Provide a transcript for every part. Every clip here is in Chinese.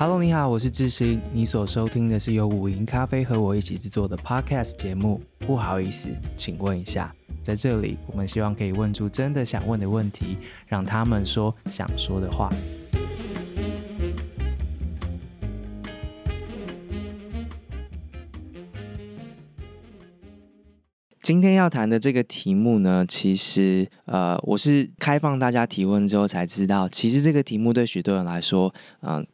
Hello，你好，我是智行。你所收听的是由五营咖啡和我一起制作的 Podcast 节目。不好意思，请问一下，在这里，我们希望可以问出真的想问的问题，让他们说想说的话。今天要谈的这个题目呢，其实呃，我是开放大家提问之后才知道，其实这个题目对许多人来说，嗯、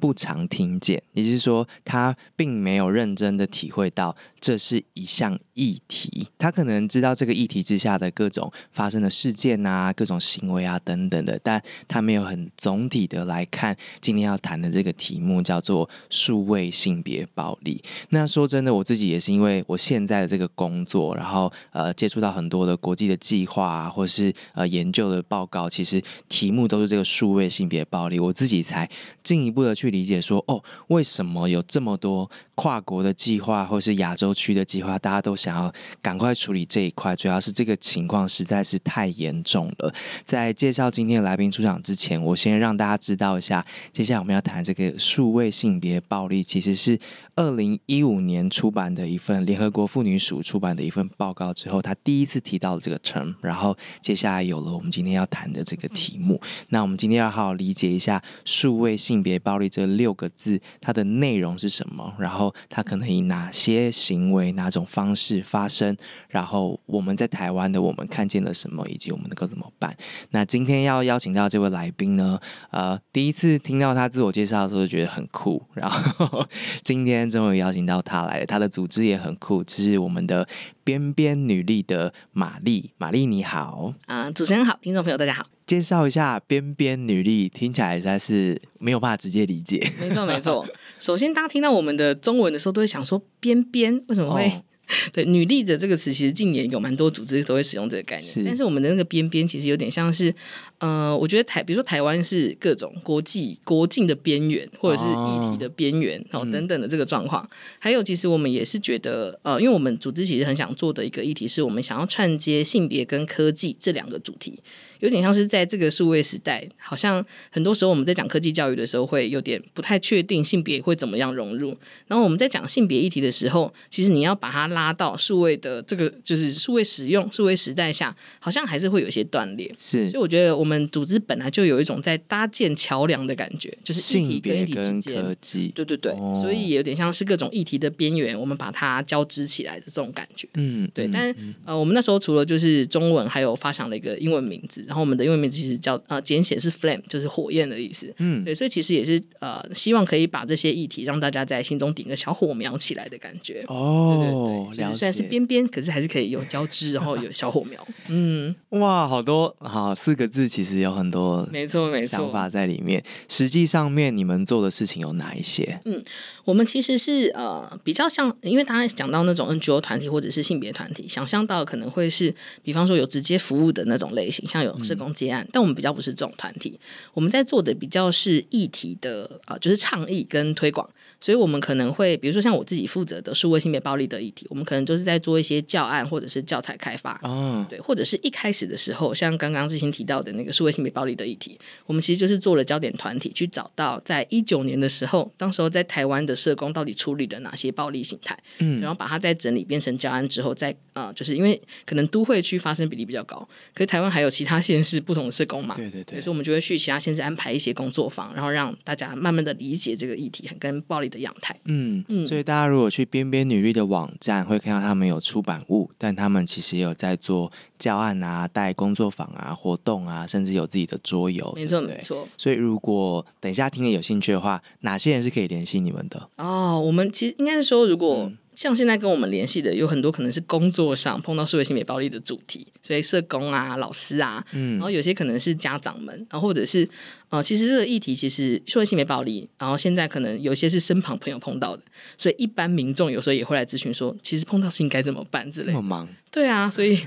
不常听见，也就是说，他并没有认真的体会到这是一项议题。他可能知道这个议题之下的各种发生的事件啊、各种行为啊等等的，但他没有很总体的来看今天要谈的这个题目，叫做数位性别暴力。那说真的，我自己也是因为我现在的这个工作，然后呃接触到很多的国际的计划啊，或是呃研究的报告，其实题目都是这个数位性别暴力，我自己才进一步的去。理解说哦，为什么有这么多跨国的计划，或是亚洲过去的计划，大家都想要赶快处理这一块？主要是这个情况实在是太严重了。在介绍今天的来宾出场之前，我先让大家知道一下，接下来我们要谈这个数位性别暴力，其实是二零一五年出版的一份联合国妇女署出版的一份报告之后，他第一次提到了这个 term，然后接下来有了我们今天要谈的这个题目。那我们今天要好好理解一下数位性别暴力这六个字，它的内容是什么？然后它可能以哪些行为、哪种方式发生？然后我们在台湾的我们看见了什么，以及我们能够怎么办？那今天要邀请到这位来宾呢？呃，第一次听到他自我介绍的时候，觉得很酷。然后今天终于邀请到他来了，他的组织也很酷，这是我们的边边女力的玛丽。玛丽你好，啊、呃，主持人好，听众朋友大家好。介绍一下边边女力，听起来实在是没有办法直接理解。没错没错，首先大家听到我们的中文的时候，都会想说边边为什么会？哦 对，女力的这个词，其实近年有蛮多组织都会使用这个概念。但是我们的那个边边，其实有点像是，呃，我觉得台，比如说台湾是各种国际国境的边缘，或者是议题的边缘，哦，等等的这个状况。嗯、还有，其实我们也是觉得，呃，因为我们组织其实很想做的一个议题，是我们想要串接性别跟科技这两个主题。有点像是在这个数位时代，好像很多时候我们在讲科技教育的时候，会有点不太确定性别会怎么样融入。然后我们在讲性别议题的时候，其实你要把它拉到数位的这个就是数位使用、数位时代下，好像还是会有一些断裂。是，所以我觉得我们组织本来就有一种在搭建桥梁的感觉，就是议题跟议题之间，科技，对对对，哦、所以有点像是各种议题的边缘，我们把它交织起来的这种感觉。嗯，对。嗯、但呃，我们那时候除了就是中文，还有发想了一个英文名字。然后我们的英文名字其实叫呃简写是 flame，就是火焰的意思。嗯，对，所以其实也是呃希望可以把这些议题让大家在心中点个小火苗起来的感觉。哦，对对对，虽然是边边，可是还是可以有交织，然后有小火苗。嗯，哇，好多好四个字，其实有很多没错没错想法在里面。实际上面你们做的事情有哪一些？嗯，我们其实是呃比较像，因为大家讲到那种 NGO 团体或者是性别团体，想象到可能会是比方说有直接服务的那种类型，像有社工。接案，但我们比较不是这种团体，我们在做的比较是议题的啊，就是倡议跟推广。所以，我们可能会，比如说像我自己负责的数位性别暴力的议题，我们可能就是在做一些教案或者是教材开发，哦，对，或者是一开始的时候，像刚刚之前提到的那个数位性别暴力的议题，我们其实就是做了焦点团体，去找到在一九年的时候，当时候在台湾的社工到底处理了哪些暴力形态，嗯，然后把它再整理变成教案之后，再啊、呃，就是因为可能都会区发生比例比较高，可是台湾还有其他县市不同的社工嘛，对对对，所以我们就会去其他县市安排一些工作坊，然后让大家慢慢的理解这个议题跟暴力的样态，嗯嗯，所以大家如果去边边女力的网站，会看到他们有出版物，但他们其实也有在做教案啊、带工作坊啊、活动啊，甚至有自己的桌游，没错没错。所以如果等一下听了有兴趣的话，哪些人是可以联系你们的？哦，我们其实应该是说，如果、嗯。像现在跟我们联系的有很多，可能是工作上碰到社会性别暴力的主题，所以社工啊、老师啊，嗯，然后有些可能是家长们，然后或者是呃，其实这个议题其实数位性别暴力，然后现在可能有些是身旁朋友碰到的，所以一般民众有时候也会来咨询说，其实碰到是应该怎么办之类的。这么忙？对啊，所以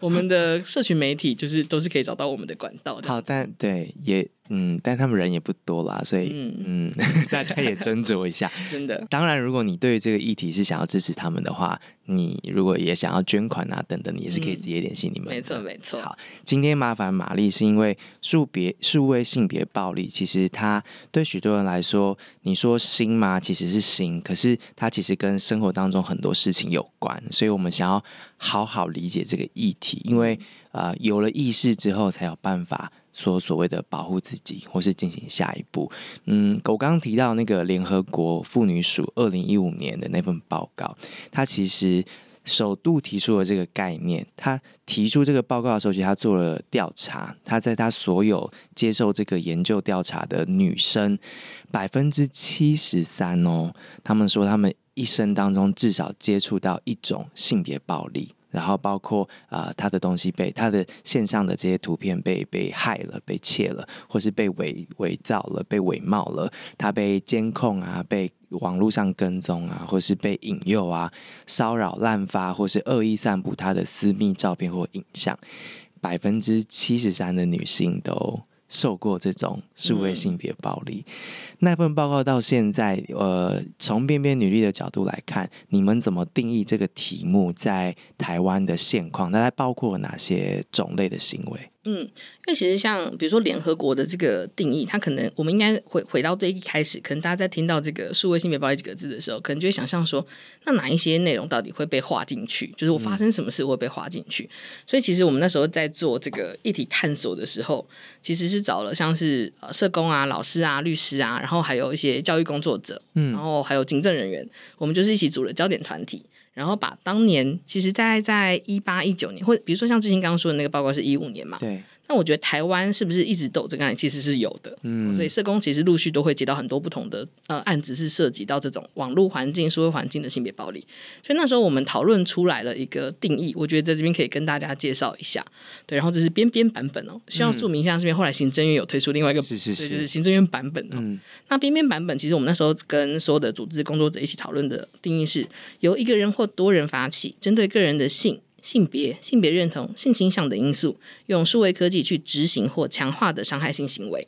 我们的社群媒体就是都是可以找到我们的管道的。好，但对也。嗯，但他们人也不多啦，所以嗯，嗯，大家也斟酌一下。真的，当然，如果你对这个议题是想要支持他们的话，你如果也想要捐款啊等等，你也是可以直接联系你们。没错，没错。好，今天麻烦玛丽是因为数别数位性别暴力，其实它对许多人来说，你说新吗？其实是新，可是它其实跟生活当中很多事情有关，所以我们想要好好理解这个议题，因为啊、呃，有了意识之后，才有办法。说所谓的保护自己，或是进行下一步。嗯，我刚刚提到那个联合国妇女署二零一五年的那份报告，他其实首度提出了这个概念。他提出这个报告的时候，其实他做了调查。他在他所有接受这个研究调查的女生，百分之七十三哦，他们说他们一生当中至少接触到一种性别暴力。然后包括啊、他的东西被他的线上的这些图片被被害了、被窃了，或是被伪伪造了、被伪冒了，他被监控啊，被网络上跟踪啊，或是被引诱啊、骚扰滥发，或是恶意散布他的私密照片或影像，百分之七十三的女性都受过这种数位性别暴力。嗯那份报告到现在，呃，从边边女力的角度来看，你们怎么定义这个题目在台湾的现况？那它包括哪些种类的行为？嗯，因为其实像比如说联合国的这个定义，它可能我们应该回回到最一开始，可能大家在听到这个数位性别暴力几个字的时候，可能就会想象说，那哪一些内容到底会被划进去？就是我发生什么事会被划进去？嗯。所以其实我们那时候在做这个议题探索的时候，其实是找了像是呃社工啊、老师啊、律师啊，然后还有一些教育工作者，嗯，然后还有警政人员，我们就是一起组了焦点团体。然后把当年，其实在在一八一九年，或比如说像之前刚刚说的那个报告是一五年嘛，对。那我觉得台湾是不是一直都有这个案？其实是有的，嗯。所以社工其实陆续都会接到很多不同的呃案子，是涉及到这种网络环境、社会环境的性别暴力。所以那时候我们讨论出来了一个定义，我觉得在这边可以跟大家介绍一下。对，然后这是边边版本哦，需要注明一下这边后来行政院有推出另外一个，是是是，就是行政院版本哦。嗯。那边边版本其实我们那时候跟所有的组织工作者一起讨论的定义是由一个人或多人发起，针对个人的性。性别、性别认同、性倾向的因素，用数位科技去执行或强化的伤害性行为。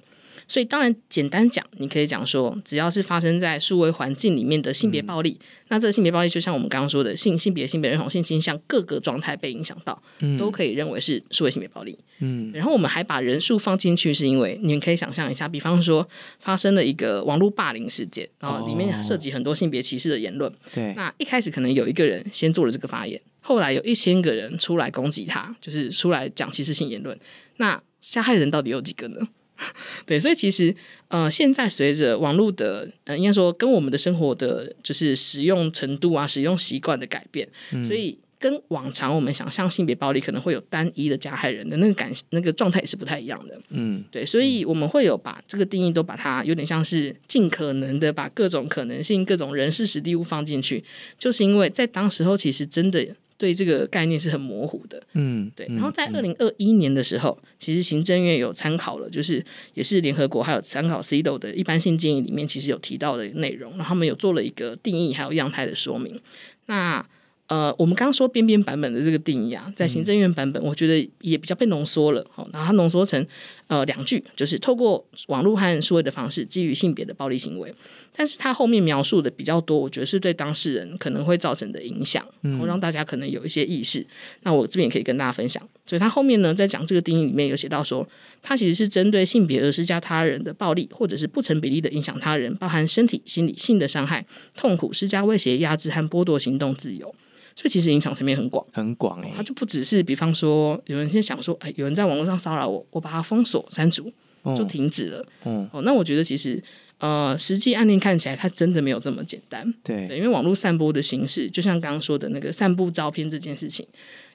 所以，当然简单讲，你可以讲说，只要是发生在数位环境里面的性别暴力，嗯、那这个性别暴力就像我们刚刚说的性、性别、性别认同、性倾向各个状态被影响到，嗯，都可以认为是数位性别暴力。嗯，然后我们还把人数放进去，是因为你们可以想象一下，比方说发生了一个网络霸凌事件，然后里面涉及很多性别歧视的言论。对、哦，那一开始可能有一个人先做了这个发言。后来有一千个人出来攻击他，就是出来讲歧视性言论。那加害人到底有几个呢？对，所以其实呃，现在随着网络的呃，应该说跟我们的生活的，就是使用程度啊、使用习惯的改变，嗯、所以跟往常我们想象性别暴力可能会有单一的加害人的那个感那个状态也是不太一样的。嗯，对，所以我们会有把这个定义都把它有点像是尽可能的把各种可能性、各种人事、实地物放进去，就是因为在当时候其实真的。对这个概念是很模糊的，嗯，对。然后在二零二一年的时候，嗯，其实行政院有参考了，就是也是联合国还有参考 CEDAW 的一般性建议里面，其实有提到的内容，然后他们有做了一个定义，还有样态的说明。那呃，我们刚刚说边边版本的这个定义啊，在行政院版本，我觉得也比较被浓缩了。好，然后它浓缩成呃两句，就是透过网络和数位的方式，基于性别的暴力行为。但是它后面描述的比较多，我觉得是对当事人可能会造成的影响，然后让大家可能有一些意识。嗯、那我这边也可以跟大家分享。所以它后面呢，在讲这个定义里面有写到说，它其实是针对性别而施加他人的暴力，或者是不成比例的影响他人，包含身体、心理、性的伤害、痛苦、施加威胁、压制和剥夺行动自由。所以其实影响层面很广，很广哎、欸，它就不只是，比方说，有人先想说，哎，有人在网络上骚扰我，我把它封锁、删除，就停止了。嗯，哦，那我觉得其实，呃，实际案例看起来，它真的没有这么简单。对，对，因为网络散播的形式，就像刚刚说的那个散布照片这件事情，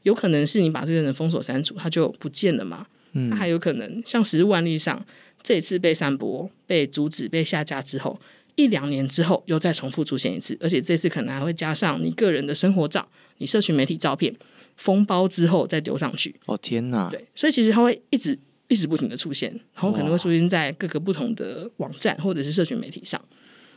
有可能是你把这个人封锁、删除，他就不见了嘛。嗯，那还有可能像实物案例上，这一次被散播、被阻止、被下架之后。一两年之后又再重复出现一次，而且这次可能还会加上你个人的生活照、你社群媒体照片，封包之后再丢上去。哦天哪！对，所以其实它会一直一直不停的出现，然后可能会出现在各个不同的网站或者是社群媒体上。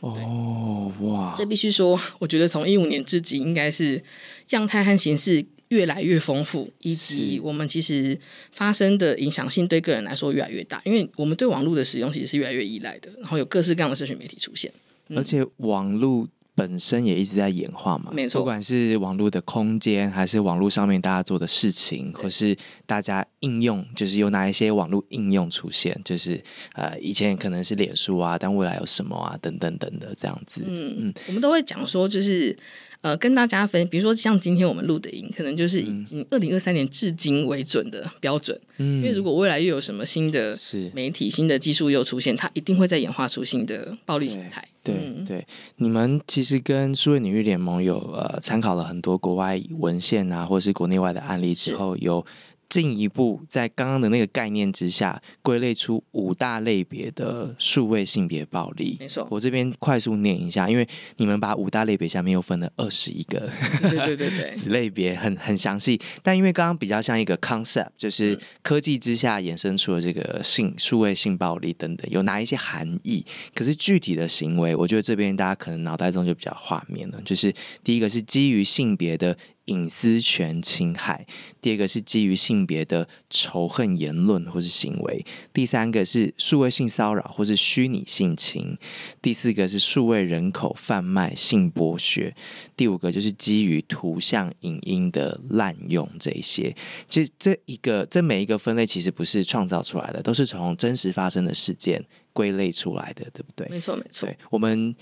哦哇！这必须说，我觉得从一五年至今，应该是样态和形式越来越丰富，以及我们其实发生的影响性对个人来说越来越大，因为我们对网络的使用其实是越来越依赖的，然后有各式各样的社群媒体出现，嗯、而且网络。本身也一直在演化嘛，没错。不管是网络的空间，还是网络上面大家做的事情，或是大家应用，就是有哪一些网络应用出现，就是呃，以前可能是脸书啊，但未来有什么啊，等等等等的这样子。嗯嗯，我们都会讲说，就是。呃，跟大家分，比如说像今天我们录的音，可能就是已经二零二三年至今为准的标准。嗯，因为如果未来又有什么新的媒体、新的技术又出现，它一定会再演化出新的暴力形态。对、嗯、对，你们其实跟数位领域联盟有呃参考了很多国外文献啊，或者是国内外的案例之后有。进一步在刚刚的那个概念之下，归类出五大类别的数位性别暴力。没错，我这边快速念一下，因为你们把五大类别下面又分了二十一个，对对对对，子 类别很很详细。但因为刚刚比较像一个 concept，就是科技之下衍生出了这个性数位性暴力等等，有哪一些含义？可是具体的行为，我觉得这边大家可能脑袋中就比较画面了。就是第一个是基于性别的。隐私权侵害，第二个是基于性别的仇恨言论或是行为，第三个是数位性骚扰或是虚拟性侵，第四个是数位人口贩卖、性剥削，第五个就是基于图像、影音的滥用。这些，其实这一个这每一个分类其实不是创造出来的，都是从真实发生的事件归类出来的，对不对？没错，没错。我们，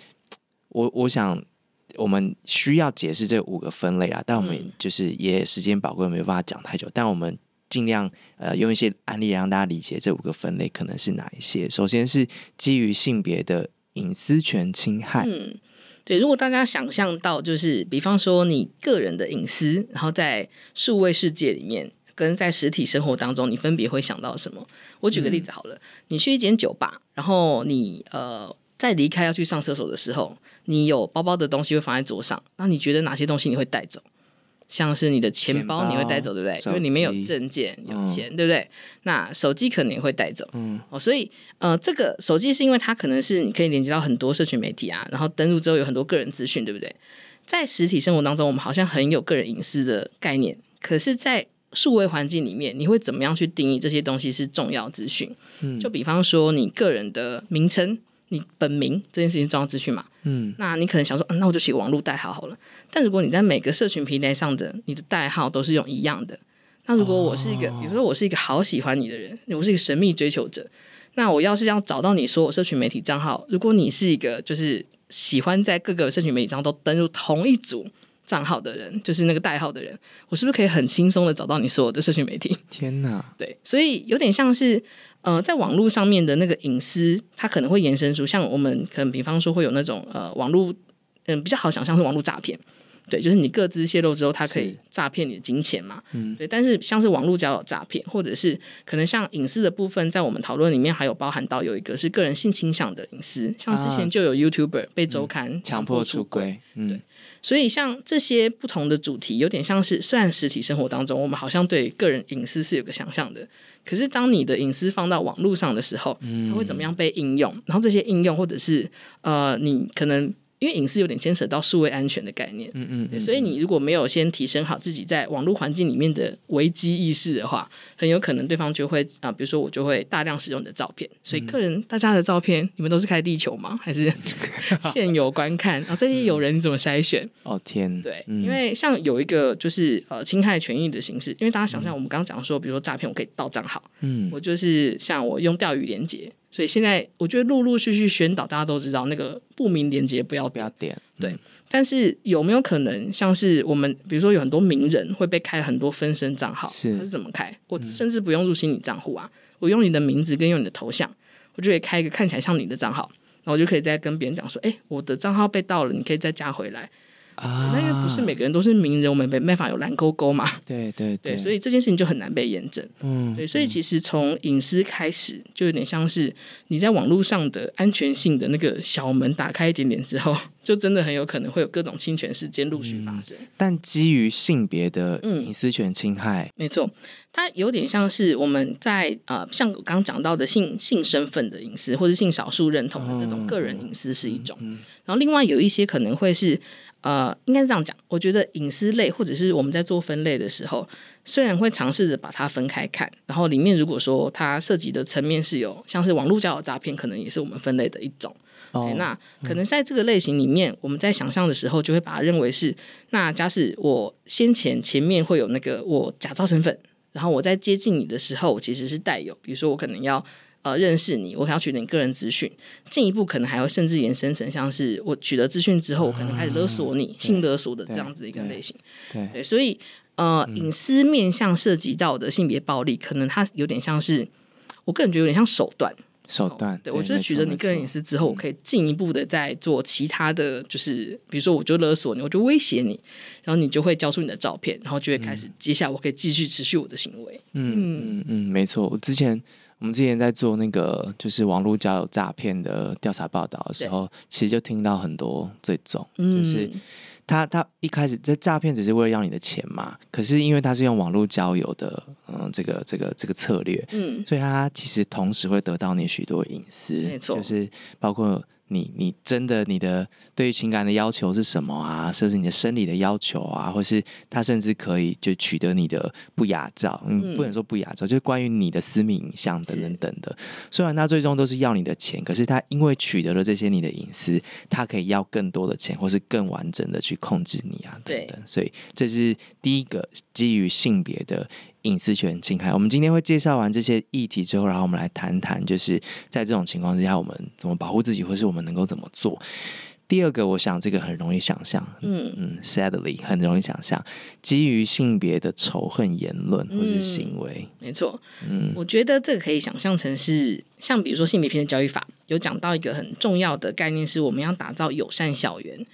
我我想。我们需要解释这五个分类啊，但我们就是也时间宝贵，没有办法讲太久。但我们尽量呃用一些案例让大家理解这五个分类可能是哪一些。首先是基于性别的隐私权侵害。嗯，对。如果大家想象到，就是比方说你个人的隐私，然后在数位世界里面跟在实体生活当中，你分别会想到什么？我举个例子好了，嗯、你去一间酒吧，然后你呃在离开要去上厕所的时候。你有包包的东西会放在桌上，那你觉得哪些东西你会带走？像是你的钱包你会带走，对不对？因为里面有证件、有钱，嗯、对不对？那手机可能也会带走，嗯，哦，所以呃，这个手机是因为它可能是你可以连接到很多社群媒体啊，然后登录之后有很多个人资讯，对不对？在实体生活当中，我们好像很有个人隐私的概念，可是，在数位环境里面，你会怎么样去定义这些东西是重要资讯？嗯，就比方说你个人的名称。你本名这件事情重要资讯嘛？嗯，那你可能想说，嗯、那我就写网络代号好了。但如果你在每个社群平台上的你的代号都是用一样的，那如果我是一个，哦、比如说我是一个好喜欢你的人，我是一个神秘追求者，那我要是要找到你说我社群媒体账号，如果你是一个就是喜欢在各个社群媒体上都登入同一组账号的人，就是那个代号的人，我是不是可以很轻松的找到你所有的社群媒体？天哪！对，所以有点像是。呃，在网络上面的那个隐私，它可能会延伸出像我们可能比方说会有那种呃网络，嗯、呃，比较好想象是网络诈骗，对，就是你各自泄露之后，它可以诈骗你的金钱嘛，嗯，对。但是像是网络交友诈骗，或者是可能像隐私的部分，在我们讨论里面还有包含到有一个是个人性倾向的隐私，像之前就有 YouTuber 被周刊强迫出轨，嗯，对。所以像这些不同的主题，有点像是虽然实体生活当中我们好像对个人隐私是有个想象的。可是，当你的隐私放到网络上的时候，它会怎么样被应用？然后这些应用，或者是呃，你可能。因为隐私有点牵扯到数位安全的概念，嗯嗯，嗯，所以你如果没有先提升好自己在网络环境里面的危机意识的话，很有可能对方就会啊，比如说我就会大量使用你的照片。所以个人大家的照片，你们都是开地球吗？还是 现有观看？然后这些友人你怎么筛选？哦天，对，因为像有一个就是呃侵害权益的形式，因为大家想象我们刚刚讲说，比如说诈骗，我可以盗账号，嗯，我就是像我用钓鱼连结。所以现在我觉得陆陆续续宣导，大家都知道那个不明连接不要不要点。对，但是有没有可能像是我们，比如说有很多名人会被开很多分身账号，是他是怎么开？我甚至不用入侵你账户啊，我用你的名字跟用你的头像，我就可以开一个看起来像你的账号，然后我就可以再跟别人讲说，哎，我的账号被盗了，你可以再加回来。啊，那因为不是每个人都是名人，我们没办法有蓝勾勾嘛。对对 对，对，所以这件事情就很难被验证。嗯，对，所以其实从隐私开始，就有点像是你在网络上的安全性的那个小门打开一点点之后，就真的很有可能会有各种侵权事件陆续发生。嗯，但基于性别的隐私权侵害，嗯，没错。它有点像是我们在呃，像我刚刚讲到的性性身份的隐私，或者性少数认同的这种个人隐私是一种。然后另外有一些可能会是呃，应该是这样讲。我觉得隐私类或者是我们在做分类的时候，虽然会尝试着把它分开看，然后里面如果说它涉及的层面是有像是网络交友诈骗，可能也是我们分类的一种。哦，那可能在这个类型里面，嗯、我们在想象的时候，就会把它认为是，那假使我先前前面会有那个我假造身份，然后我在接近你的时候，我其实是带有，比如说我可能要。呃，认识你，我想要取得你个人资讯，进一步可能还会甚至延伸成像是我取得资讯之后，我可能开始勒索你，性勒索的这样子一个类型。对，对，对，所以呃，嗯、隐私面向涉及到的性别暴力，可能它有点像是，我个人觉得有点像手段。手段，对，对我就是取得你个人隐私之后，我可以进一步的再做其他的就是，比如说我就勒索你，我就威胁你，然后你就会交出你的照片，然后就会开始，接下来我可以继续持续我的行为。嗯嗯嗯，没错，我之前。我们之前在做那个就是网络交友诈骗的调查报道的时候，其实就听到很多这种，就是他他一开始这诈骗只是为了要你的钱嘛，可是因为他是用网络交友的，嗯，这个这个这个策略，嗯，所以他其实同时会得到你许多隐私，没错，就是包括。你你真的你的对于情感的要求是什么啊？甚至你的生理的要求啊，或是他甚至可以就取得你的不雅照，嗯，不能说不雅照，就是关于你的私密影像等等等的。虽然他最终都是要你的钱，可是他因为取得了这些你的隐私，他可以要更多的钱，或是更完整的去控制你啊等等。所以这是第一个基于性别的。隐私权侵害。我们今天会介绍完这些议题之后，然后我们来谈谈，就是在这种情况之下，我们怎么保护自己，或是我们能够怎么做。第二个，我想这个很容易想象，嗯。嗯，sadly 很容易想象，基于性别的仇恨言论或者行为，嗯、没错，嗯，我觉得这个可以想象成是，像比如说性别平等教育法有讲到一个很重要的概念，是我们要打造友善校园。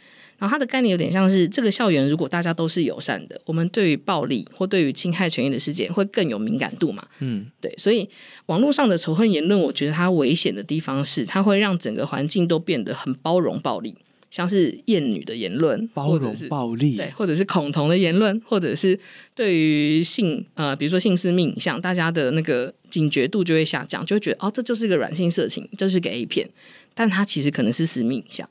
然后它的概念有点像是这个校园，如果大家都是友善的，我们对于暴力或对于侵害权益的事件会更有敏感度嘛？嗯，对。所以网络上的仇恨言论，我觉得它危险的地方是，它会让整个环境都变得很包容暴力，像是厌女的言论，包容暴力，对，或者是恐同的言论，或者是对于性呃，比如说性私密影像，大家的那个警觉度就会下降，就会觉得哦，这就是一个软性色情，就是个 A 片，但它其实可能是私密影像。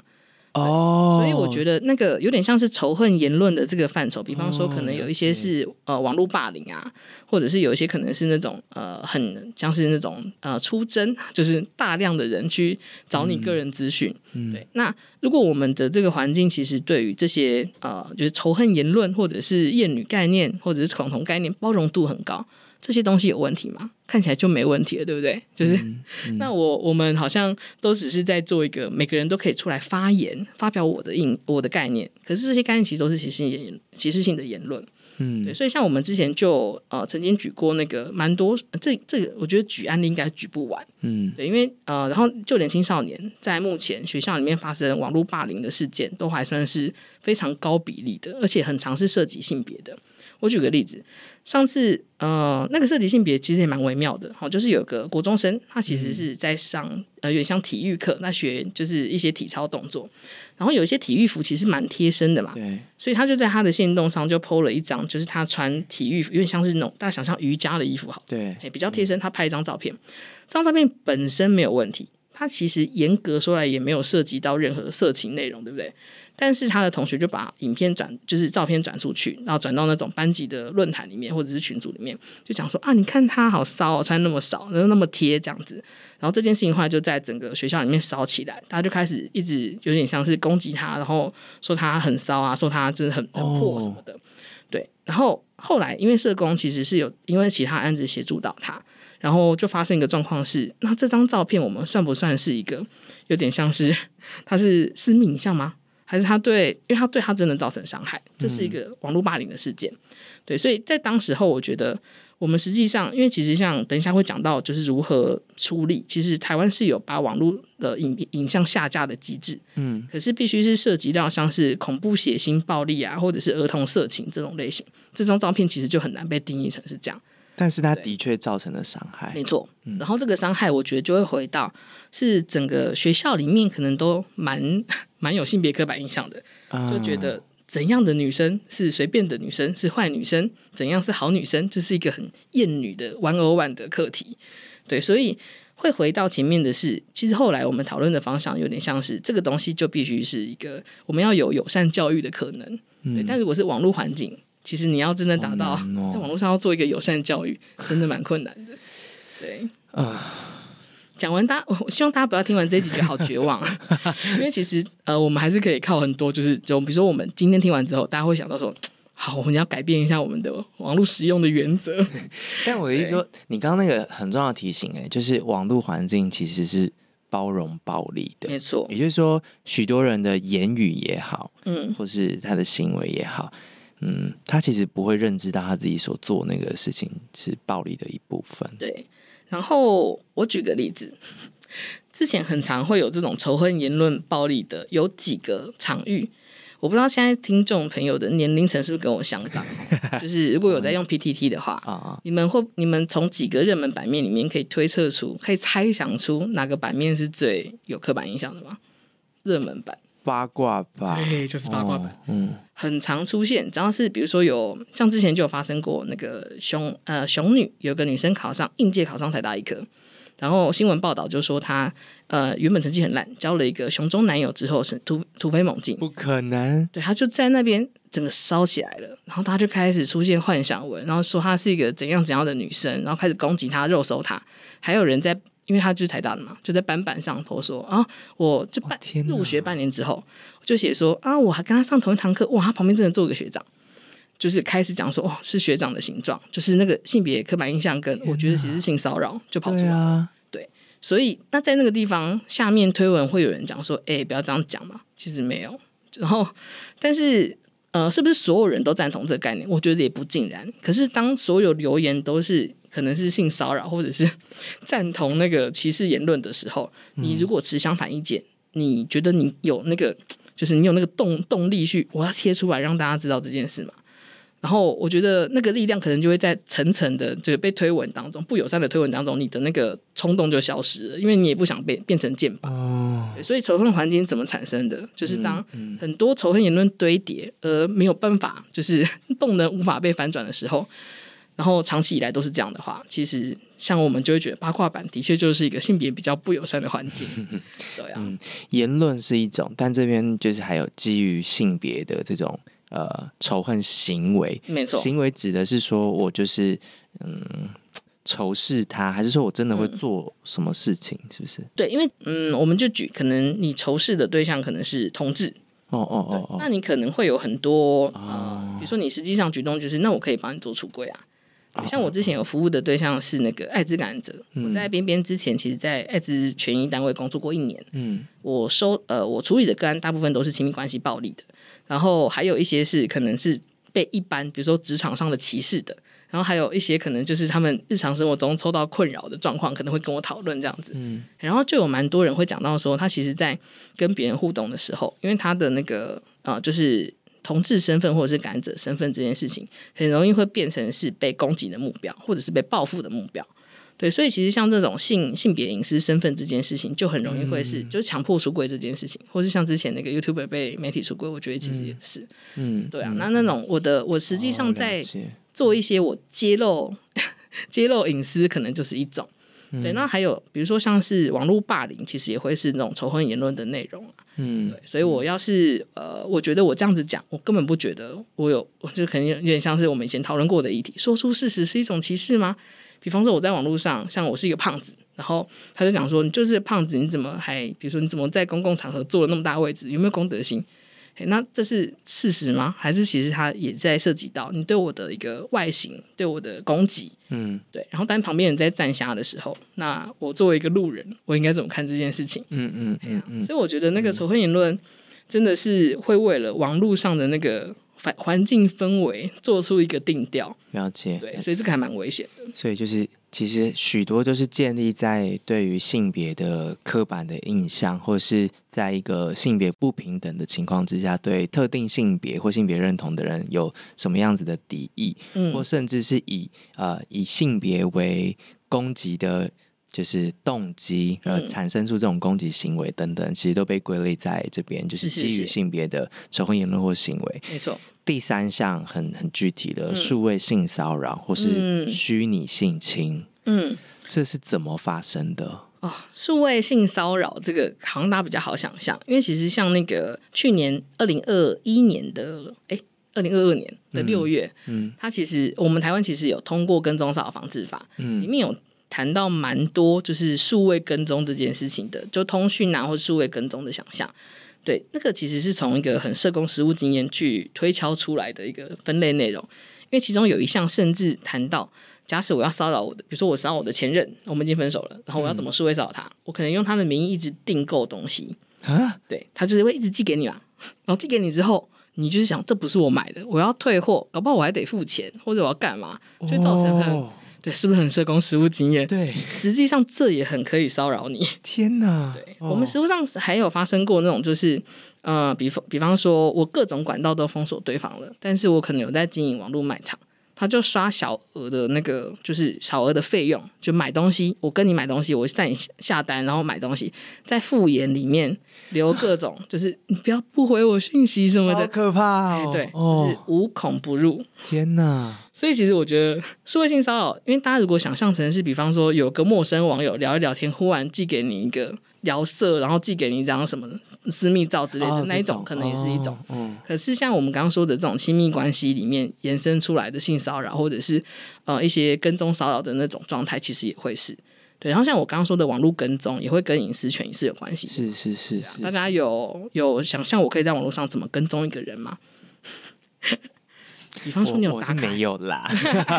哦，所以我觉得那个有点像是仇恨言论的这个范畴，比方说可能有一些是呃网络霸凌啊，或者是有一些可能是那种呃很像是那种呃出征，就是大量的人去找你个人资讯。嗯，对。那如果我们的这个环境其实对于这些呃就是仇恨言论或者是厌女概念或者是恐同概念包容度很高。这些东西有问题吗？看起来就没问题了，对不对？就是、嗯嗯、那我我们好像都只是在做一个每个人都可以出来发言、发表我的印我的概念，可是这些概念其实都是歧视言歧视性的言论。嗯，对，所以像我们之前就呃曾经举过那个蛮多这这个，我觉得举案例应该举不完。嗯，对，因为呃，然后就连青少年在目前学校里面发生网络霸凌的事件，都还算是非常高比例的，而且很常是涉及性别的。我举个例子。上次呃，那个涉及性别其实也蛮微妙的，好，就是有个国中生，他其实是在上呃，有点像体育课，那学就是一些体操动作，然后有一些体育服其实蛮贴身的嘛，对，所以他就在他的行动上就 po 了一张，就是他穿体育服，有点像是那种大家想象瑜伽的衣服，好，对，比较贴身，他拍一张照片，这张照片本身没有问题，他其实严格说来也没有涉及到任何色情内容，对不对？但是他的同学就把影片转，就是照片转出去，然后转到那种班级的论坛里面或者是群组里面，就讲说啊，你看他好骚哦，穿那么少，然后那么贴这样子。然后这件事情后来就在整个学校里面烧起来，大家就开始一直有点像是攻击他，然后说他很骚啊，说他真的很很破什么的。对，然后后来因为社工其实是有因为其他案子协助到他，然后就发生一个状况是，那这张照片我们算不算是一个有点像是他是私密影像吗？还是他对，因为他对他真的造成伤害，这是一个网络霸凌的事件，嗯、对，所以在当时候，我觉得我们实际上，因为其实像等一下会讲到，就是如何处理，其实台湾是有把网络的影影像下架的机制，嗯，可是必须是涉及到像是恐怖、血腥、暴力啊，或者是儿童色情这种类型，这张照片其实就很难被定义成是这样。但是他的确造成了伤害，没错。然后这个伤害，我觉得就会回到是整个学校里面可能都蛮 蛮有性别刻板印象的，就觉得怎样的女生是随便的女生是坏女生，怎样是好女生，这、就是一个很厌女的 one on one 的课题。对，所以会回到前面的是，其实后来我们讨论的方向有点像是这个东西就必须是一个我们要有友善教育的可能，嗯、对。但如果是网络环境，其实你要真的达到、哦、在网络上要做一个友善教育，真的蛮困难的。对啊，讲完大家，我希望大家不要听完这一集觉得好绝望，因为其实呃，我们还是可以靠很多，就是就比如说我们今天听完之后，大家会想到说。好，我们要改变一下我们的网络使用的原则。但我的意思说，你刚刚那个很重要的提醒，哎，就是网络环境其实是包容暴力的，没错。也就是说，许多人的言语也好，嗯，或是他的行为也好，嗯，他其实不会认知到他自己所做那个事情是暴力的一部分。对。然后我举个例子，之前很常会有这种仇恨言论暴力的，有几个场域。我不知道现在听众朋友的年龄层是不是跟我相当？就是如果有在用 PTT 的话，嗯、你们会你们从几个热门版面里面可以推测出，可以猜想出哪个版面是最有刻板印象的吗？热门版八卦吧，对，就是八卦版，哦、嗯，很常出现。只要是比如说有像之前就有发生过那个熊呃熊女有个女生考上应届考上台大医科。然后新闻报道就说她呃原本成绩很烂，交了一个熊中男友之后是突突飞猛进，不可能。对，她就在那边整个烧起来了，然后她就开始出现幻想文，然后说她是一个怎样怎样的女生，然后开始攻击她、肉搜她。还有人在，因为他就是台大的嘛，就在板板上头说啊，我就半入学半年之后，就写说啊，我还跟他上同一堂课，哇，他旁边真的坐个学长。就是开始讲说哦，是学长的形状，就是那个性别刻板印象跟我觉得其实是性骚扰就跑出来了。所以那在那个地方下面推文会有人讲说，哎，不要这样讲嘛。其实没有，然后但是呃，是不是所有人都赞同这个概念？我觉得也不尽然。可是当所有留言都是可能是性骚扰或者是 赞同那个歧视言论的时候，你如果持相反意见，你觉得你有那个 就是你有那个动动力去我要贴出来让大家知道这件事嘛？然后我觉得那个力量可能就会在层层的这个被推文当中，不友善的推文当中，你的那个冲动就消失了，因为你也不想变变成箭靶。哦，所以仇恨环境怎么产生的？就是当很多仇恨言论堆叠而没有办法，就是 动能无法被反转的时候，然后长期以来都是这样的话，其实像我们就会觉得八卦版的确就是一个性别比较不友善的环境。对啊，嗯，言论是一种，但这边就是还有基于性别的这种。呃，仇恨行为，没错，行为指的是说我就是嗯仇视他，还是说我真的会做什么事情？嗯、是不是？对，因为嗯，我们就举可能你仇视的对象可能是同志，哦哦哦，哦，那你可能会有很多、哦、呃，比如说你实际上举动就是，那我可以帮你做出柜啊。像我之前有服务的对象是那个艾滋感染者，嗯、我在边边之前，其实，在艾滋权益单位工作过一年，嗯，我收呃，我处理的个案大部分都是亲密关系暴力的。然后还有一些是可能是被一般，比如说职场上的歧视的，然后还有一些可能就是他们日常生活中受到困扰的状况，可能会跟我讨论这样子。嗯，然后就有蛮多人会讲到说，他其实，在跟别人互动的时候，因为他的那个啊、呃，就是同志身份或者是感染者身份这件事情，很容易会变成是被攻击的目标，或者是被报复的目标。对，所以其实像这种性性别隐私身份这件事情，就很容易会是，嗯、就是强迫出柜这件事情，或是像之前那个 YouTuber 被媒体出柜，我觉得其实也是，嗯，嗯对啊，那那种我的我实际上在做一些我揭露、哦、揭露隐私，可能就是一种，嗯、对，那还有比如说像是网络霸凌，其实也会是那种仇恨言论的内容，嗯，对，所以我要是呃，我觉得我这样子讲，我根本不觉得我有，我就可能有点像是我们以前讨论过的议题，说出事实是一种歧视吗？比方说我在网络上，像我是一个胖子，然后他就讲说，你就是胖子，你怎么还，比如说你怎么在公共场合坐了那么大位置，有没有公德心？那这是事实吗？还是其实它也在涉及到你对我的一个外形，对我的攻击？嗯，对。然后当旁边人在站下的时候，那我作为一个路人，我应该怎么看这件事情？嗯嗯嗯嗯。所以我觉得那个仇恨言论真的是会为了网络上的那个。环环境氛围做出一个定调，了解，对，所以这个还蛮危险的。所以就是，其实许多都是建立在对于性别的刻板的印象，或是在一个性别不平等的情况之下，对特定性别或性别认同的人有什么样子的敌意，嗯，或甚至是以呃以性别为攻击的。就是动机，呃，产生出这种攻击行为等等，嗯、其实都被归类在这边，就是基于性别的仇恨言论或行为。没错。第三项很很具体的数位性骚扰或是虚拟性侵。嗯。这是怎么发生的？哦，数位性骚扰这个好像大家比较好想象，因为其实像那个去年二零二一年的，哎，二零二二年的六月，嗯，嗯，它其实我们台湾其实有通过跟踪骚扰防治法，嗯，里面有谈到蛮多就是数位跟踪这件事情的，就通讯啊或数位跟踪的想象，对，那个其实是从一个很社工实务经验去推敲出来的一个分类内容，因为其中有一项甚至谈到。假使我要骚扰我的，比如说我骚扰我的前任，我们已经分手了，然后我要怎么数位骚扰他？嗯、我可能用他的名义一直订购东西啊，对，他就是会一直寄给你嘛，然后寄给你之后，你就是想这不是我买的，我要退货，搞不好我还得付钱，或者我要干嘛，就造成很、哦、对，是不是很社工实务经验？对，实际上这也很可以骚扰你。天哪，对、哦、我们实务上还有发生过那种，就是呃，比方比方说我各种管道都封锁对方了，但是我可能有在经营网络卖场。他就刷小额的那个，就是小额的费用，就买东西。我跟你买东西，我在你下单，然后买东西，在复言里面留各种，就是你不要不回我讯息什么的，好可怕哦！对，就是无孔不入。哦、天哪！所以其实我觉得，数位性骚扰，因为大家如果想象成是，比方说有个陌生网友聊一聊天，忽然寄给你一个。聊色，然后寄给你一张什么私密照之类的、哦、那一种，可能也是一种。可是像我们刚刚说的这种亲密关系里面延伸出来的性骚扰，或者是呃一些跟踪骚扰的那种状态，其实也会是对。然后像我刚刚说的网络跟踪，也会跟隐私权也是有关系。是是是，是，大家有有想象我可以在网络上怎么跟踪一个人吗？比方说你有打卡，我，我是没有啦。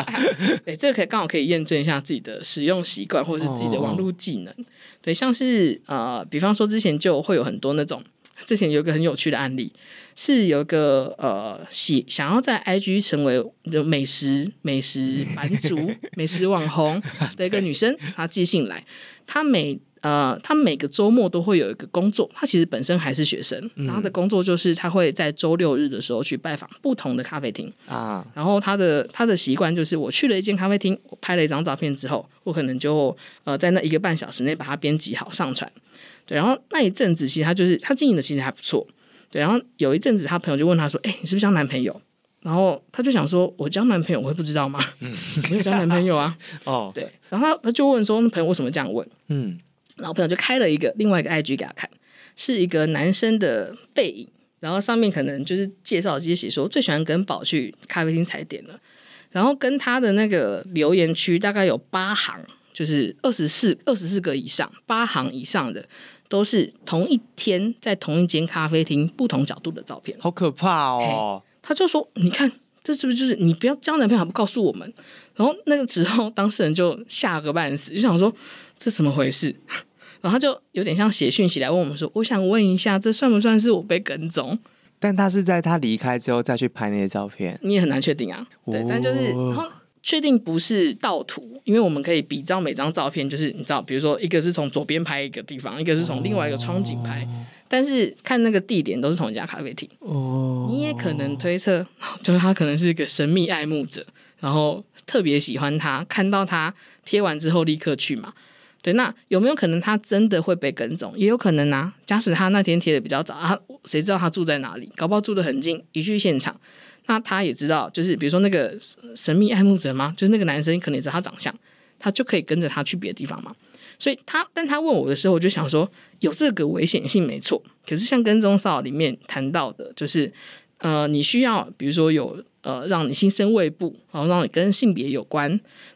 对，这个可以刚好可以验证一下自己的使用习惯，或者是自己的网络技能。哦对，像是呃，比方说之前就会有很多那种，之前有一个很有趣的案例，是有一个呃，喜想要在 IG 成为美食美食版主、美食网红的一个女生，她寄信来，她每呃，他每个周末都会有一个工作，他其实本身还是学生，然后她的工作就是他会在周六日的时候去拜访不同的咖啡厅啊，然后他的他的习惯就是我去了一间咖啡厅，我拍了一张照片之后，我可能就呃在那一个半小时内把它编辑好上传，对，然后那一阵子其实他就是他经营的其实还不错，对，然后有一阵子他朋友就问他说，哎，你是不是交男朋友？然后他就想说，我交男朋友我会不知道吗？嗯，没有交男朋友啊，哦，对，然后他他就问说，那朋友为什么这样问？嗯。然后朋友就开了一个另外一个 IG 给他看，是一个男生的背影，然后上面可能就是介绍，这些写说最喜欢跟宝去咖啡厅踩点了，然后跟他的那个留言区大概有八行，就是二十四二十四个以上，八行以上的都是同一天在同一间咖啡厅不同角度的照片，好可怕哦！他就说：“你看，这是不是就是你不要交男朋友还不告诉我们？”然后那个时候当事人就吓个半死，就想说。这怎么回事？然后他就有点像写讯息来问我们说：“我想问一下，这算不算是我被跟踪？”但他是在他离开之后再去拍那些照片，你也很难确定啊。对，哦、但就是然后确定不是盗图，因为我们可以比照每张照片，就是你知道，比如说一个是从左边拍一个地方，一个是从另外一个窗景拍，哦、但是看那个地点都是同一家咖啡厅。哦，你也可能推测，就是他可能是一个神秘爱慕者，然后特别喜欢他，看到他贴完之后立刻去嘛。对，那有没有可能他真的会被跟踪？也有可能啊。假使他那天贴的比较早，啊谁知道他住在哪里？搞不好住得很近，一去现场，那他也知道，就是比如说那个神秘爱慕者吗？就是那个男生可能也知道他长相，他就可以跟着他去别的地方嘛。所以他，但他问我的时候，我就想说，有这个危险性没错。可是像跟踪骚扰里面谈到的，就是呃，你需要比如说有。呃，让你心生畏怖，然后让你跟性别有关，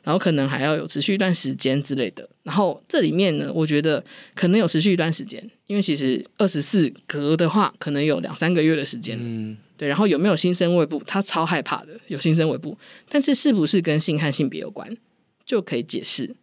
然后可能还要有持续一段时间之类的。然后这里面呢，我觉得可能有持续一段时间，因为其实二十四格的话，可能有两三个月的时间。嗯，对。然后有没有新生畏怖？他超害怕的，有新生畏怖。但是是不是跟性和性别有关，就可以解释。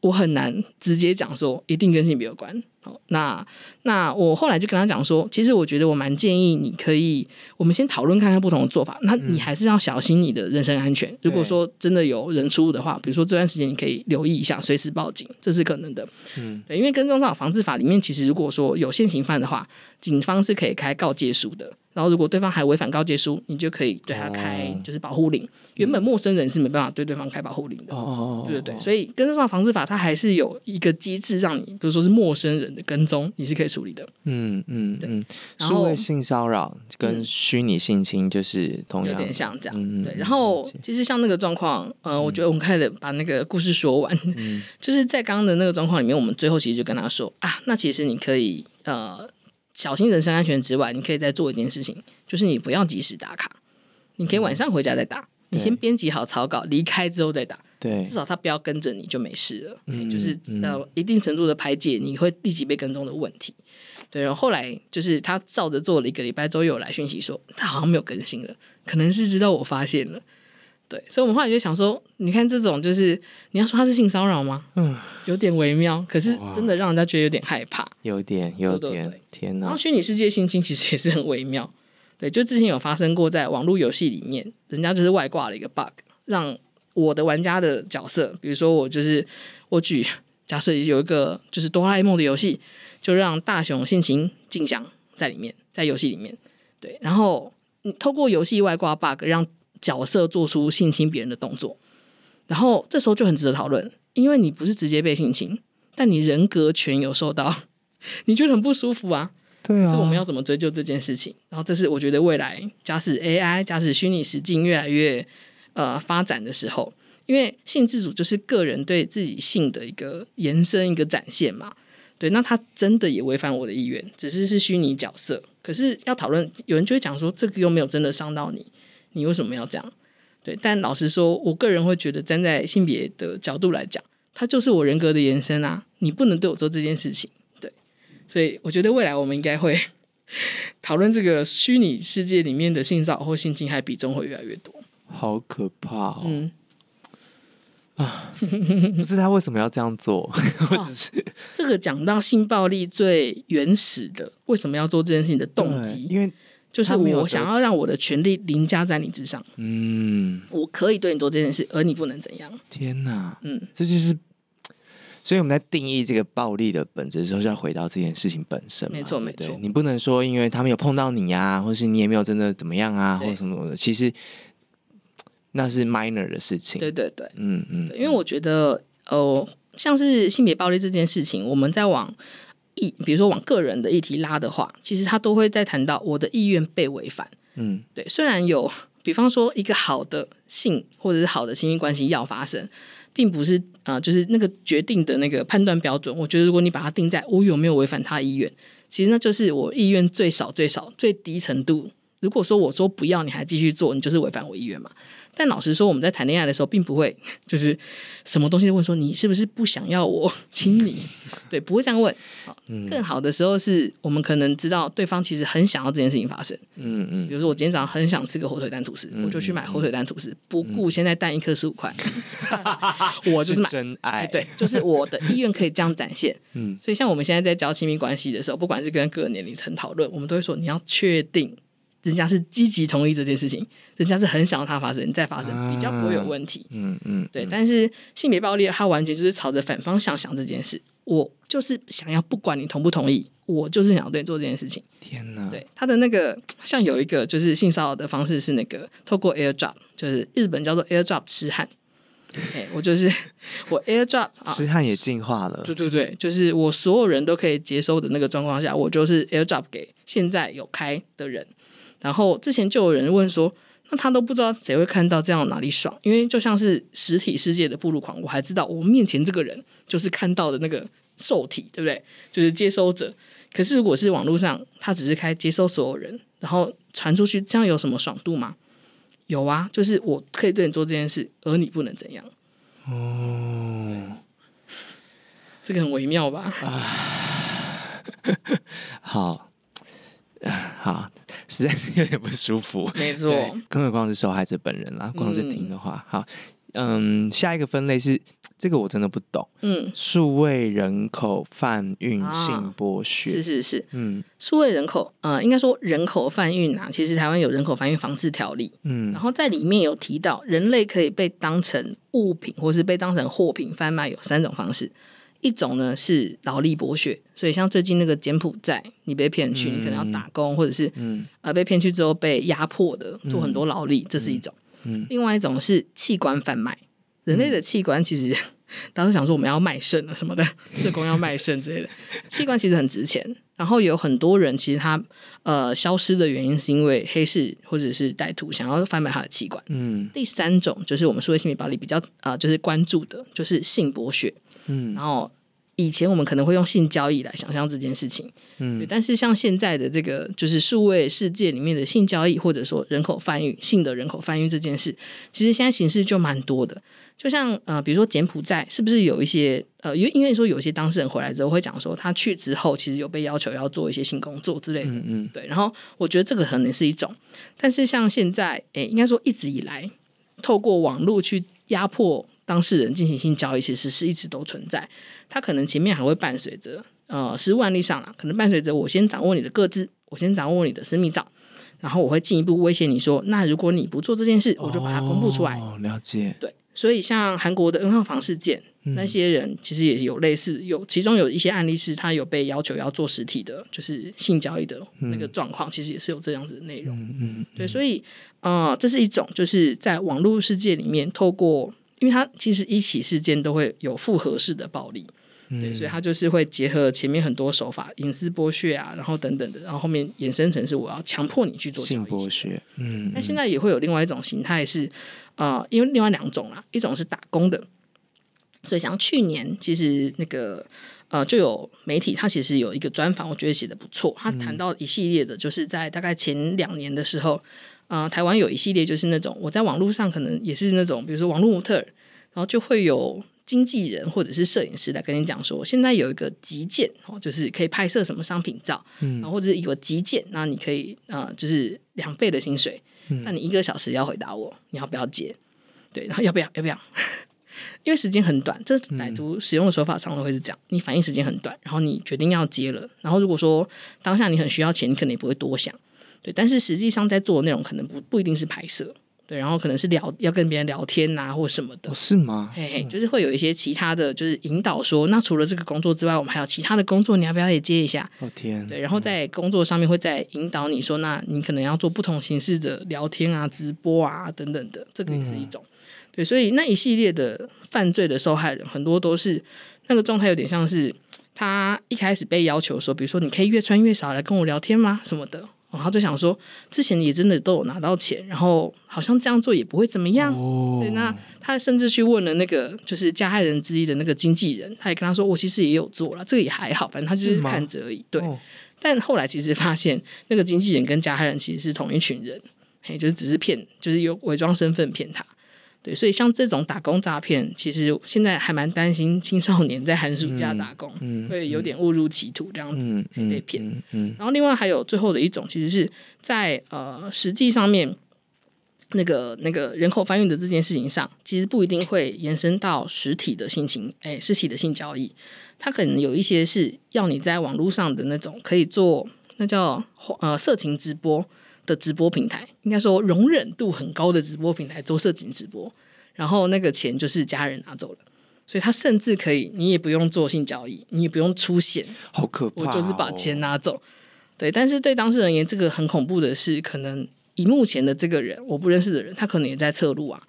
我很难直接讲说一定跟性别有关。好，那那我后来就跟他讲说，其实我觉得我蛮建议你可以，我们先讨论看看不同的做法。那你还是要小心你的人身安全。嗯、如果说真的有人出入的话，比如说这段时间你可以留意一下，随时报警，这是可能的。嗯，对，因为跟踪骚扰防治法里面，其实如果说有现行犯的话，警方是可以开告诫书的。然后，如果对方还违反告诫书，你就可以对他开就是保护令。哦、原本陌生人是没办法对对方开保护令的，哦、对对对。所以跟踪骚扰防治法它还是有一个机制，让你比如说是陌生人的跟踪，你是可以处理的。嗯嗯嗯，然后数位性骚扰跟虚拟性侵就是同样有点像这样。嗯对，然后其实像那个状况，呃，我觉得我们开始把那个故事说完，嗯。就是在刚刚的那个状况里面，我们最后其实就跟他说啊，那其实你可以呃小心人身安全之外，你可以再做一件事情，就是你不要及时打卡，你可以晚上回家再打，你先编辑好草稿，离开之后再打。对，至少他不要跟着你就没事了，嗯就是嗯呃一定程度的排解你会立即被跟踪的问题。对，然后后来就是他照着做了一个礼拜之后，又有来讯息说他好像没有更新了，可能是知道我发现了。对，所以我们后来就想说，你看这种就是你要说他是性骚扰吗？嗯，有点微妙，可是真的让人家觉得有点害怕。有点有点，对对对天哪！然后虚拟世界性侵其实也是很微妙。对，就之前有发生过在网络游戏里面，人家就是外挂了一个 bug，让我的玩家的角色，比如说我就是我举假设有一个就是哆啦 A 梦的游戏，就让大雄性情静香在里面，在游戏里面，对，然后你透过游戏外挂 bug 让角色做出性侵别人的动作，然后这时候就很值得讨论，因为你不是直接被性侵，但你人格权有受到，你觉得很不舒服啊。对啊，是我们要怎么追究这件事情？然后这是我觉得未来假使 AI、假使虚拟实境越来越呃发展的时候，因为性自主就是个人对自己性的一个延伸、一个展现嘛。对，那他真的也违反我的意愿，只是是虚拟角色。可是要讨论，有人就会讲说，这个又没有真的伤到你，你为什么要这样？对，但老实说，我个人会觉得，站在性别的角度来讲，它就是我人格的延伸啊，你不能对我做这件事情。对所以我觉得未来我们应该会 讨论这个虚拟世界里面的性骚扰或性侵害比重会越来越多。好可怕哦！嗯，啊，不是他为什么要这样做，或者是这个讲到性暴力最原始的为什么要做这件事情的动机，因为就是我想要让我的权利凌驾在你之上。嗯，我可以对你做这件事，而你不能怎样。天哪，嗯，这就是。所以我们在定义这个暴力的本质的时候，就要回到这件事情本身。没错，没错。你不能说因为他没有碰到你啊，或是你也没有真的怎么样啊，或者什么的。其实那是 minor 的事情。对对对，嗯嗯。因为我觉得，呃，像是性别暴力这件事情，我们在往议，比如说往个人的议题拉的话，其实他都会在谈到我的意愿被违反。嗯，对。虽然有，比方说一个好的性或者是好的亲密关系要发生。并不是啊、呃，就是那个决定的那个判断标准。我觉得，如果你把它定在我有没有违反他的意愿，其实那就是我意愿最少、最少、最低程度。如果说我说不要，你还继续做，你就是违反我意愿嘛。但老实说，我们在谈恋爱的时候，并不会就是什么东西都问说你是不是不想要我 亲你？对，不会这样问。更好的时候是我们可能知道对方其实很想要这件事情发生。嗯嗯。比如说我今天早上很想吃个火腿蛋吐司，嗯、我就去买火腿蛋吐司，嗯、不顾现在蛋一颗十五块，嗯、我就是买。是真爱。哎，对，就是我的意愿可以这样展现。嗯。所以像我们现在在交亲密关系的时候，不管是跟各个年龄层讨论，我们都会说你要确定。人家是积极同意这件事情，人家是很想要它发生，再发生比较不会有问题。嗯嗯，对。但是性别暴力，它完全就是朝着反方向想这件事。我就是想要，不管你同不同意，我就是想要对你做这件事情。天哪！对他的那个，像有一个就是性骚扰的方式是那个透过 AirDrop，就是日本叫做 AirDrop 痴汉。哎，我就是我 AirDrop 痴汉也进化了。对对对，就是我所有人都可以接收的那个状况下，我就是 AirDrop 给现在有开的人。然后之前就有人问说，那他都不知道谁会看到这样哪里爽？因为就像是实体世界的暴露狂，我还知道我面前这个人就是看到的那个受体，对不对？就是接收者。可是如果是网络上，他只是开接收所有人，然后传出去，这样有什么爽度吗？有啊，就是我可以对你做这件事，而你不能怎样。哦，这个很微妙吧？啊，好。好，实在是有点不舒服。没错，更何况是受害者本人啦。光是听的话，嗯好，嗯，下一个分类是这个我真的不懂。嗯，数位人口贩运性剥削，是是是，嗯，数位人口，呃，应该说人口贩运啊，其实台湾有人口贩运防治条例，嗯，然后在里面有提到，人类可以被当成物品或是被当成货品贩卖有三种方式。一种呢是劳力剥削，所以像最近那个柬埔寨，你被骗去，你可能要打工，嗯、或者是呃被骗去之后被压迫的做很多劳力，嗯、这是一种。嗯嗯、另外一种是器官贩卖，人类的器官其实大家都想说我们要卖肾了什么的，社工要卖肾之类的，器官其实很值钱。然后有很多人其实他呃消失的原因是因为黑市或者是歹徒想要贩卖他的器官。嗯，第三种就是我们社会性别暴力比较啊、呃，就是关注的，就是性剥削。嗯，然后以前我们可能会用性交易来想象这件事情。嗯，但是像现在的这个就是数位世界里面的性交易，或者说人口贩运、性的人口贩运这件事，其实现在形式就蛮多的。就像呃，比如说柬埔寨，是不是有一些呃，因为因为说有一些当事人回来之后会讲说，他去之后其实有被要求要做一些性工作之类的，嗯嗯，对。然后我觉得这个可能是一种，但是像现在，诶，应该说一直以来，透过网络去压迫当事人进行性交易，其实是一直都存在。他可能前面还会伴随着呃，实务案例上啦，可能伴随着我先掌握你的个资，我先掌握你的私密照，然后我会进一步威胁你说，那如果你不做这件事，我就把它公布出来。哦，了解，对。所以，像韩国的 N 号房事件，嗯、那些人其实也有类似，有其中有一些案例是他有被要求要做实体的，就是性交易的那个状况，嗯、其实也是有这样子的内容。嗯，嗯对，所以，呃，这是一种就是在网络世界里面，透过，因为它其实一起事件都会有复合式的暴力，嗯、对，所以它就是会结合前面很多手法，隐私剥削啊，然后等等的，然后后面衍生成是我要强迫你去做性剥削。嗯，那现在也会有另外一种形态是。啊、呃，因为另外两种啦，一种是打工的，所以像去年其实那个呃，就有媒体他其实有一个专访，我觉得写的不错。他谈到一系列的，就是在大概前两年的时候，呃，台湾有一系列就是那种我在网络上可能也是那种，比如说网络模特，然后就会有经纪人或者是摄影师来跟你讲说，现在有一个急件哦，就是可以拍摄什么商品照，嗯，然后或者是一个急件，那你可以呃，就是两倍的薪水。那你一个小时要回答我，你要不要接？对，然后要不要？要不要？因为时间很短，这歹徒使用的手法常常会是这样：你反应时间很短，然后你决定要接了。然后如果说当下你很需要钱，你可能也不会多想。对，但是实际上在做的内容可能不不一定是拍摄。对，然后可能是聊要跟别人聊天呐、啊，或什么的。哦、是吗？嘿嘿，就是会有一些其他的就是引导说，那除了这个工作之外，我们还有其他的工作，你要不要也接一下？哦天！对，然后在工作上面会再引导你说，那你可能要做不同形式的聊天啊、直播啊等等的，这个也是一种。嗯、对，所以那一系列的犯罪的受害人，很多都是那个状态，有点像是他一开始被要求说，比如说你可以越穿越少来跟我聊天吗？什么的。然后就想说，之前也真的都有拿到钱，然后好像这样做也不会怎么样。哦、对，那他甚至去问了那个就是加害人之一的那个经纪人，他也跟他说，我其实也有做了，这个也还好，反正他就是看着而已。对，哦、但后来其实发现，那个经纪人跟加害人其实是同一群人，嘿，就是只是骗，就是有伪装身份骗他。对，所以像这种打工诈骗，其实现在还蛮担心青少年在寒暑假打工，嗯嗯、会有点误入歧途这样子、被骗。然后另外还有最后的一种，其实是在呃实际上面那个那个人口贩运的这件事情上，其实不一定会延伸到实体的性情，哎，实体的性交易，它可能有一些是要你在网络上的那种可以做那叫呃色情直播。的直播平台，应该说容忍度很高的直播平台做色情直播，然后那个钱就是家人拿走了，所以他甚至可以，你也不用做性交易，你也不用出险，好可怕哦，我就是把钱拿走。对，但是对当事人而言，这个很恐怖的是，可能以目前的这个人，我不认识的人，他可能也在侧录啊，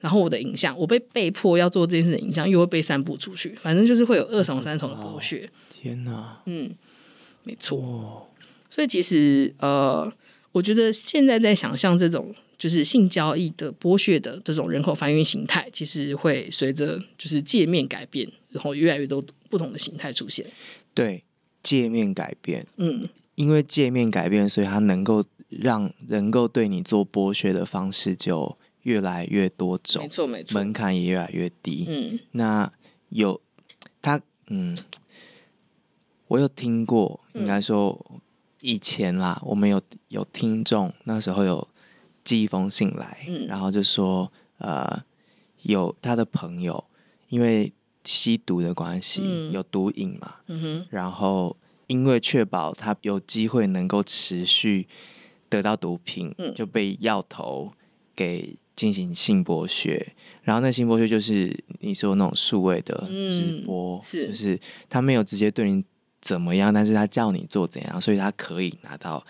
然后我的影像，我被被迫要做这件事的影像，又会被散布出去，反正就是会有二重三重的剥削。天哪，嗯，没错，哦，所以其实呃。我觉得现在在想象这种就是性交易的剥削的这种人口贩运形态，其实会随着就是界面改变，然后越来越多不同的形态出现。对，界面改变，嗯，因为界面改变，所以它能够让能够对你做剥削的方式就越来越多种，没错没错，门槛也越来越低。嗯，那有他，嗯，我有听过，应该说。嗯以前啦，我们有有听众那时候有寄一封信来，嗯、然后就说，呃，有他的朋友因为吸毒的关系，嗯、有毒瘾嘛，嗯、然后因为确保他有机会能够持续得到毒品，嗯、就被药头给进行性剥削，然后那性剥削就是你说那种数位的直播，嗯、是。就是他没有直接对你。怎么样？但是他叫你做怎样，所以他可以拿到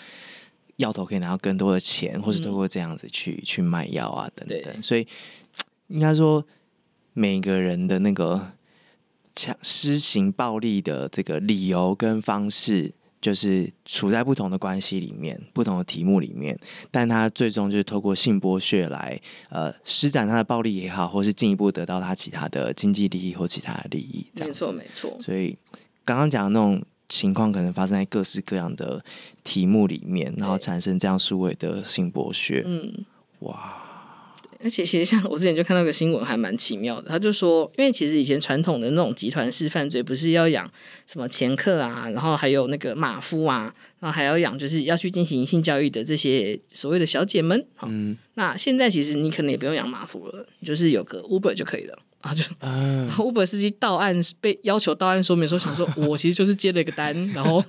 药头，可以拿到更多的钱，或是通过这样子去、嗯、去卖药啊等等。所以应该说，每个人的那个强施行暴力的这个理由跟方式，就是处在不同的关系里面，不同的题目里面，但他最终就是透过性剥削来呃施展他的暴力也好，或是进一步得到他其他的经济利益或其他的利益。没错，没错。所以刚刚讲的那种情况，可能发生在各式各样的题目里面，然后产生这样数位的性剥削。嗯，哇。而且其实像我之前就看到个新闻，还蛮奇妙的。他就说，因为其实以前传统的那种集团式犯罪，不是要养什么掮客啊，然后还有那个马夫啊，然后还要养就是要去进行性教育的这些所谓的小姐们。嗯，那现在其实你可能也不用养马夫了，就是有个 Uber 就可以了。然后就，然后 Uber 司机到案被要求到案说明的时候，想说我其实就是接了一个单，然后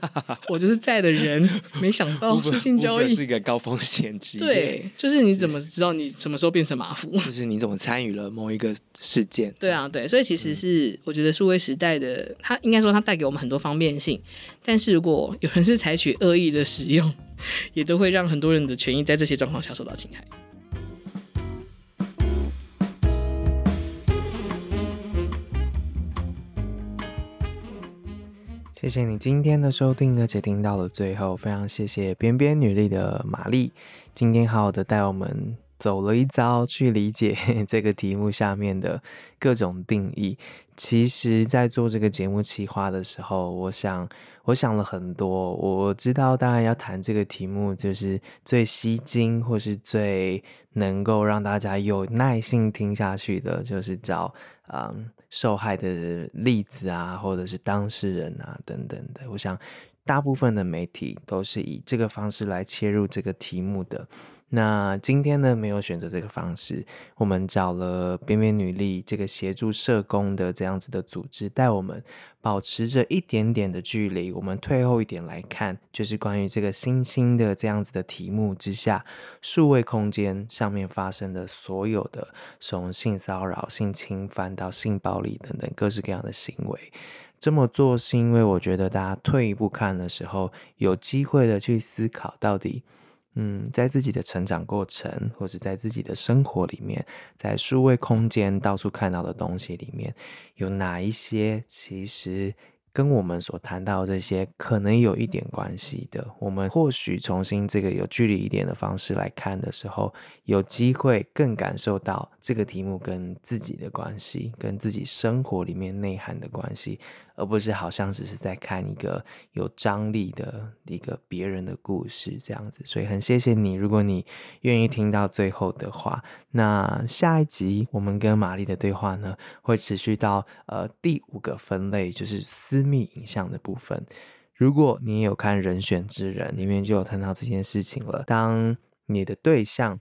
我就是在的人，没想到是性交易，是一个高风险职业。对，就是你怎么知道你什么时候变成马夫？就是你怎么参与了某一个事件？对啊，对，所以其实是我觉得数位时代的它应该说它带给我们很多方便性，但是如果有人是采取恶意的使用，也都会让很多人的权益在这些状况下受到侵害。谢谢你今天的收听，而且听到了最后，非常谢谢边边女力的玛丽，今天好好的带我们走了一遭，去理解 这个题目下面的各种定义。其实，在做这个节目企划的时候，我想，我想了很多。我知道，当然要谈这个题目，就是最吸睛，或是最能够让大家有耐心听下去的，就是找嗯。受害的例子啊，或者是当事人啊，等等的，我想大部分的媒体都是以这个方式来切入这个题目的。那今天呢，没有选择这个方式，我们找了边边女力这个协助社工的这样子的组织，带我们保持着一点点的距离，我们退后一点来看，就是关于这个新兴的这样子的题目之下，数位空间上面发生的所有的从性骚扰、性侵犯到性暴力等等各式各样的行为。这么做是因为我觉得大家退一步看的时候，有机会的去思考到底。嗯，在自己的成长过程，或是在自己的生活里面，在数位空间到处看到的东西里面，有哪一些其实跟我们所谈到这些可能有一点关系的？我们或许重新这个有距离一点的方式来看的时候，有机会更感受到这个题目跟自己的关系，跟自己生活里面内涵的关系。而不是好像只是在看一个有张力的一个别人的故事这样子，所以很谢谢你。如果你愿意听到最后的话，那下一集我们跟玛丽的对话呢，会持续到呃第五个分类，就是私密影像的部分。如果你有看《人选之人》，里面就有谈到这件事情了。当你的对象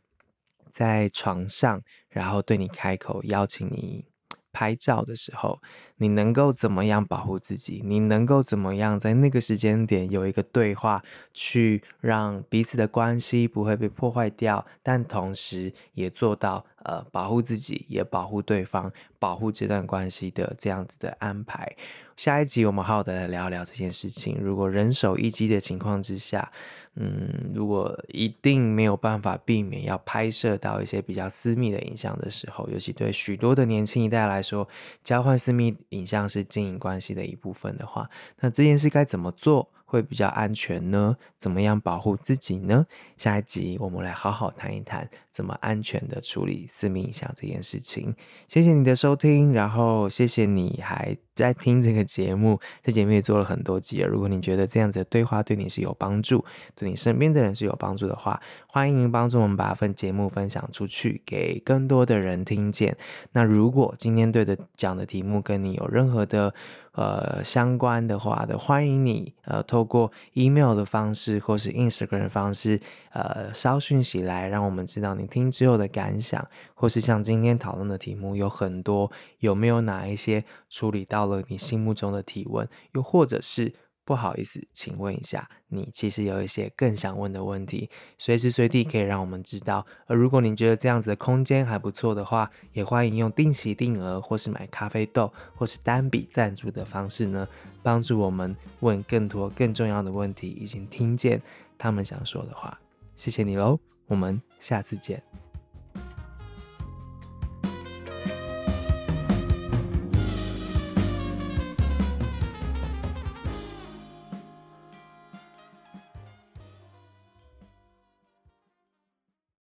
在床上，然后对你开口邀请你拍照的时候，你能够怎么样保护自己？你能够怎么样在那个时间点有一个对话，去让彼此的关系不会被破坏掉，但同时也做到呃保护自己，也保护对方，保护这段关系的这样子的安排。下一集我们好好的来聊聊这件事情。如果人手一机的情况之下，嗯，如果一定没有办法避免要拍摄到一些比较私密的影像的时候，尤其对许多的年轻一代来说，交换私密影像是经营关系的一部分的话，那这件事该怎么做？会比较安全呢？怎么样保护自己呢？下一集我们来好好谈一谈怎么安全的处理私密影像这件事情。谢谢你的收听，然后谢谢你还在听这个节目。这节目也做了很多集了。如果你觉得这样子的对话对你是有帮助，对你身边的人是有帮助的话，欢迎帮助我们把份节目分享出去，给更多的人听见。那如果今天对的讲的题目跟你有任何的呃，相关的话的，欢迎你呃，透过 email 的方式或是 Instagram 的方式，呃，捎讯息来，让我们知道你听之后的感想，或是像今天讨论的题目有很多，有没有哪一些处理到到了你心目中的提问，又或者是。不好意思，请问一下，你其实有一些更想问的问题，随时随地可以让我们知道。而如果您觉得这样子的空间还不错的话，也欢迎用定期定额或是买咖啡豆或是单笔赞助的方式呢，帮助我们问更多更重要的问题，以及听见他们想说的话。谢谢你喽，我们下次见。